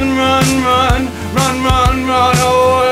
run run run run run run away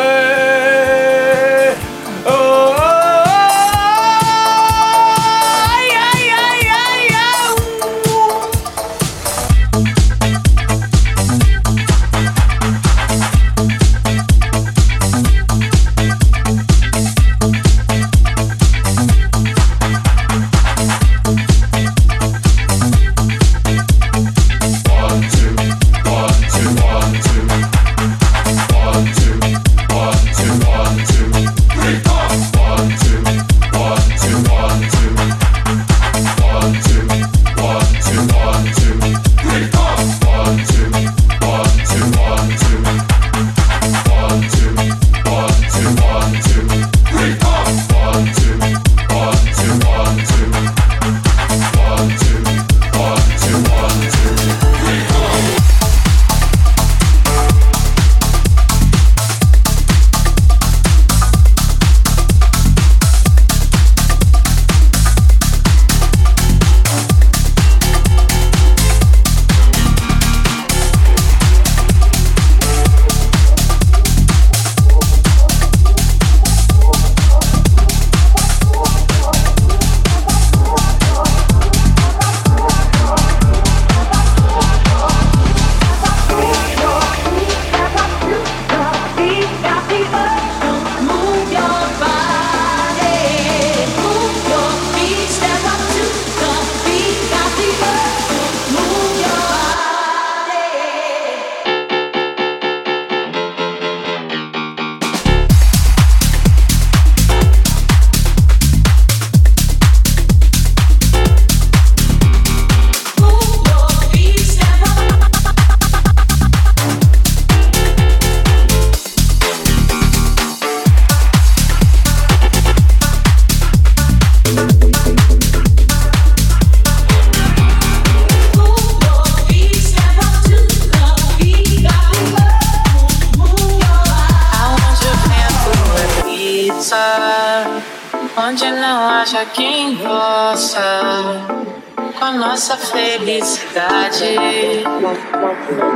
felicidade.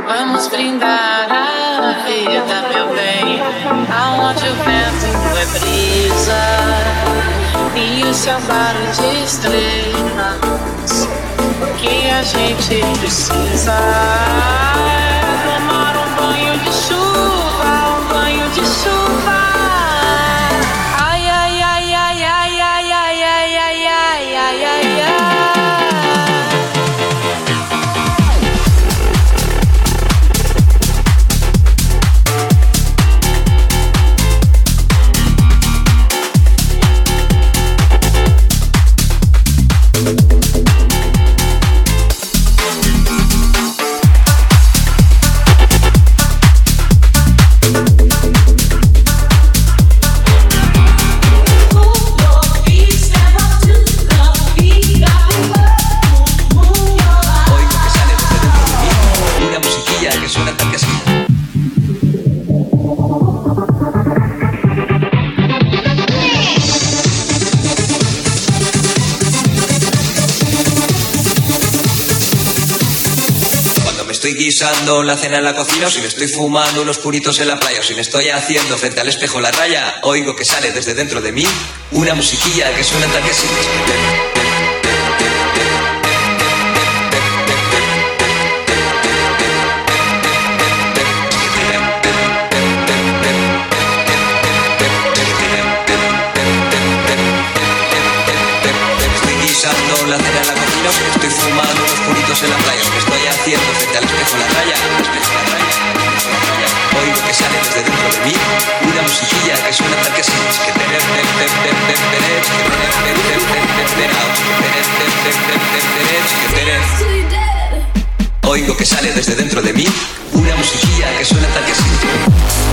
Vamos brindar a vida, meu bem. Aonde o vento é brisa e o céu barulho de estrelas. Que a gente precisa guisando la cena en la cocina, o si me estoy fumando unos puritos en la playa, o si me estoy haciendo frente al espejo la raya, oigo que sale desde dentro de mí una musiquilla que suena tan que así. La raya, la raya, la raya. Oigo que sale desde dentro de mí una musiquilla que suena tal que así. Que tener, tener, tener, tener, tener, tener, tener, tener, tener, Oigo que sale desde dentro de mí una musiquilla que suena tal que así.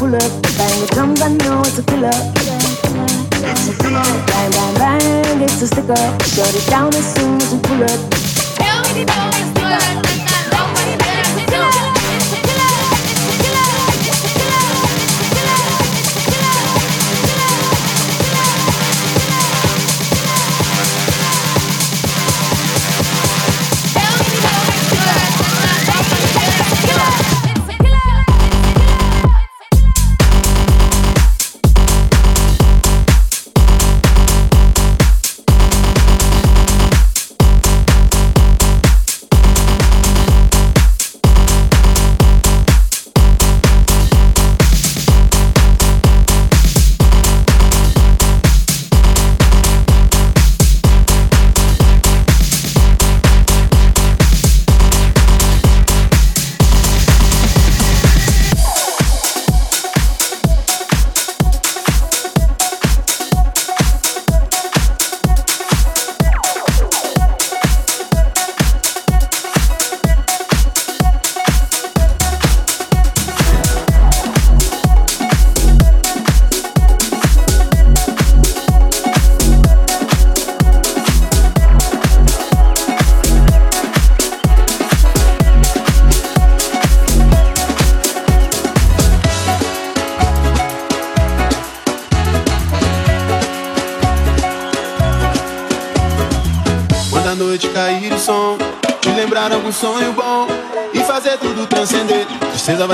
pull up. Bang the drums, I know it's a killer. It's a killer. Bang, bang, bang, it's a sticker. up. Shut it down as soon as we pull up. Nobody knows it's good. Nobody knows it's good.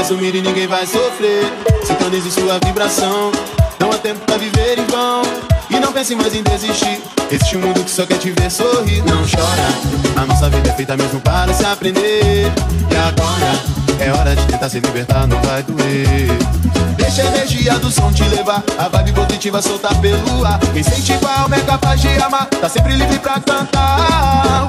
Sumir e ninguém vai sofrer. Sintonize sua vibração, não há tempo pra viver em vão. E não pense mais em desistir. Existe um mundo que só quer te ver sorrir. Não chora, a nossa vida é feita mesmo para se aprender. E agora? É hora de tentar se libertar, não vai doer. Deixa a energia do som te levar, a vibe positiva soltar pelo ar. Quem sente igual é capaz de amar, tá sempre livre pra cantar.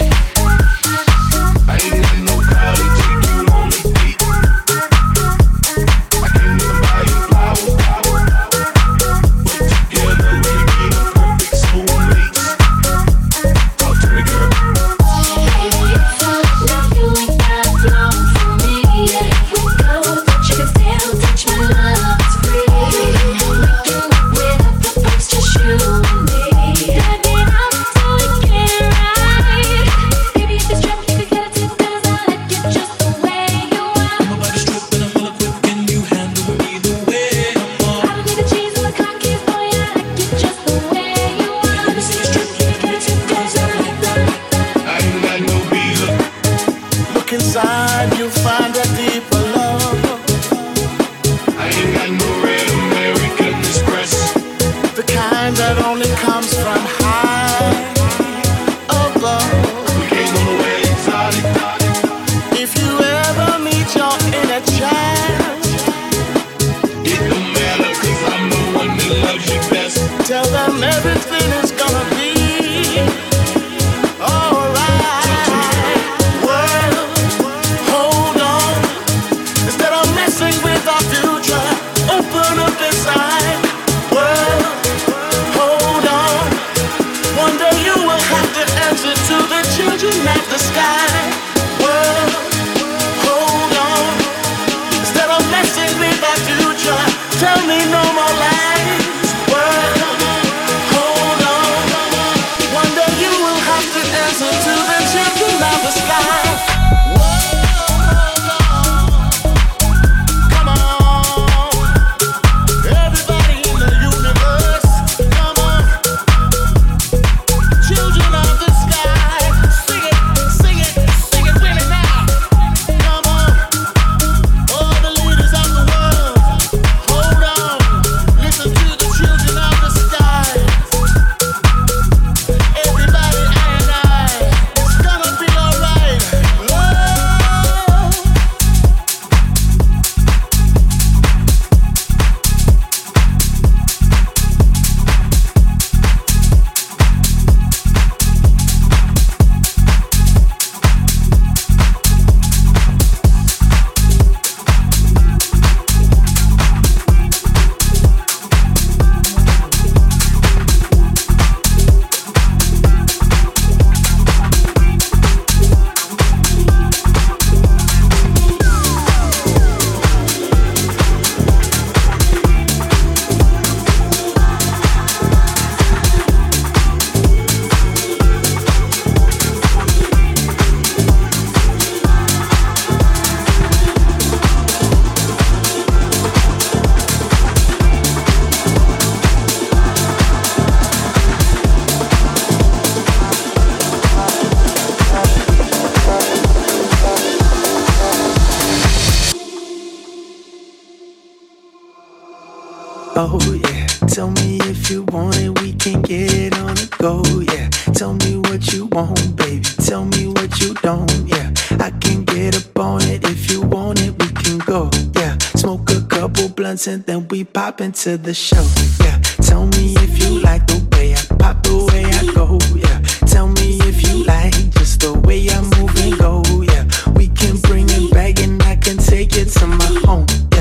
Oh yeah, tell me if you want it, we can get it on the go. Yeah, tell me what you want, baby. Tell me what you don't. Yeah, I can get up on it if you want it, we can go. Yeah, smoke a couple blunts and then we pop into the show. Yeah, tell me if you like the way I pop, the way I go. Yeah, tell me if you like just the way I move and go. Yeah, we can bring it back and I can take it to my home. Yeah,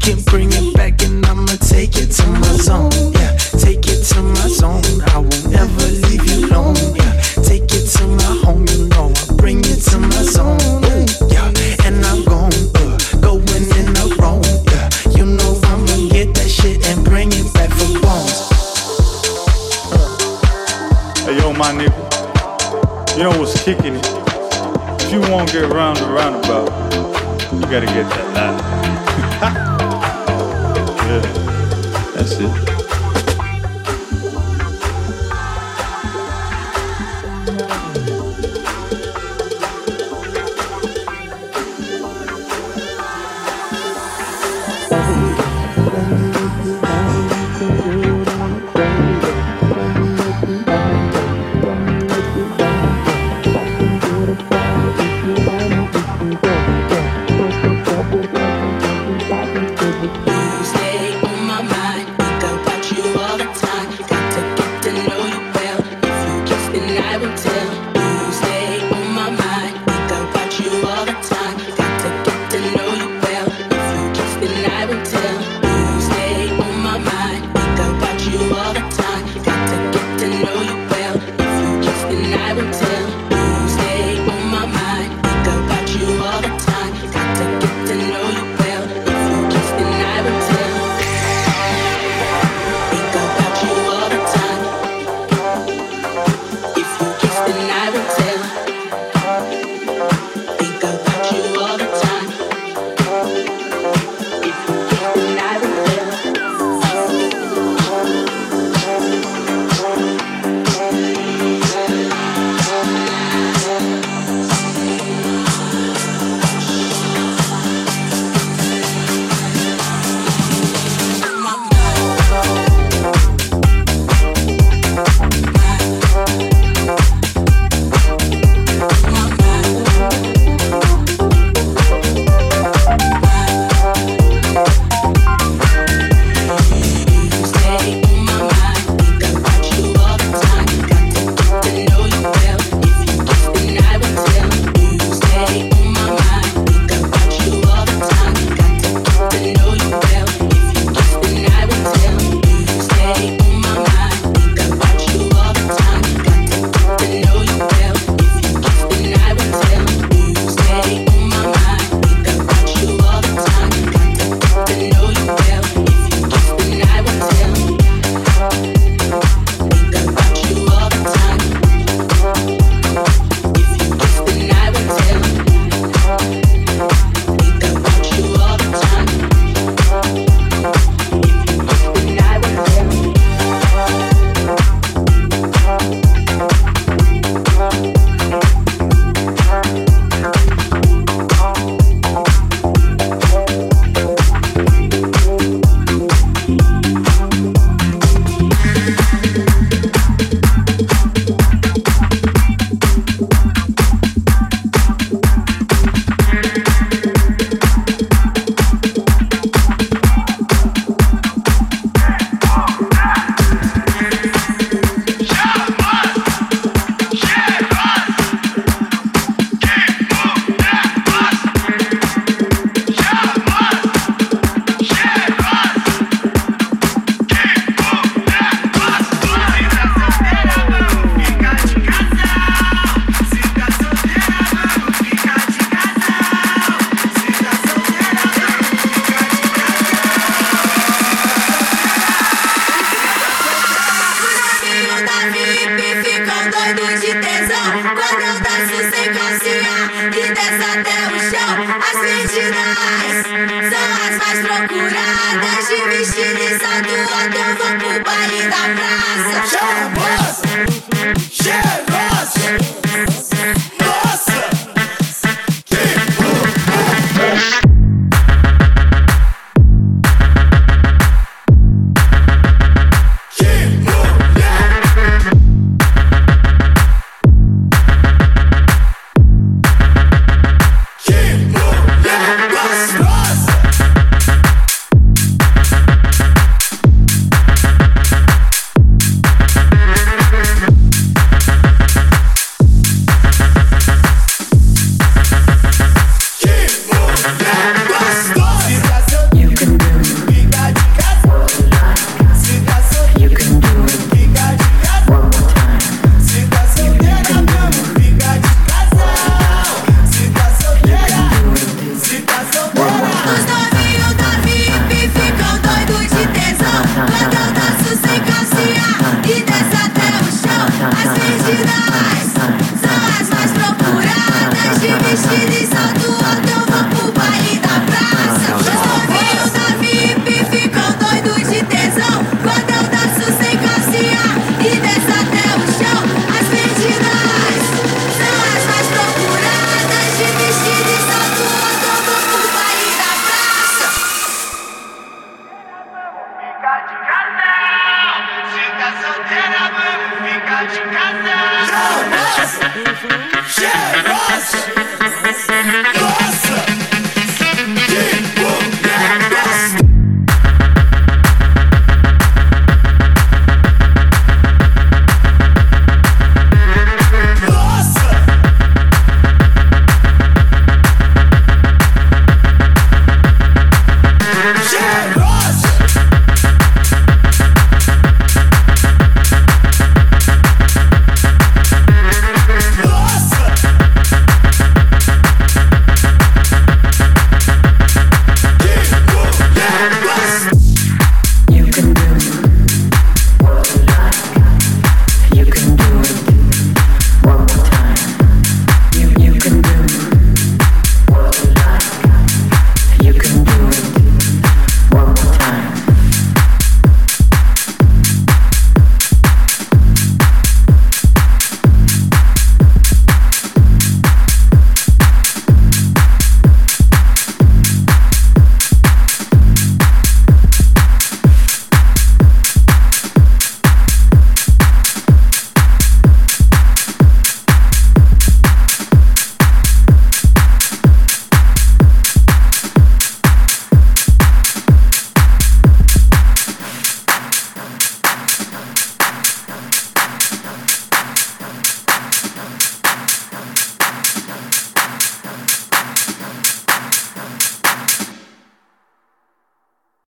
can bring it back and I'ma take it to my zone. Yeah, take it to my zone. I will never leave you alone. Yeah, take it to my home. You know I bring it to my zone. Yeah, and I'm gone, uh, going in a row. Yeah, you know I'ma get that shit and bring it back for bones. Hey yo, my nigga, you know what's kicking it? If you won't get round the roundabout, you gotta get that ladder. that's it.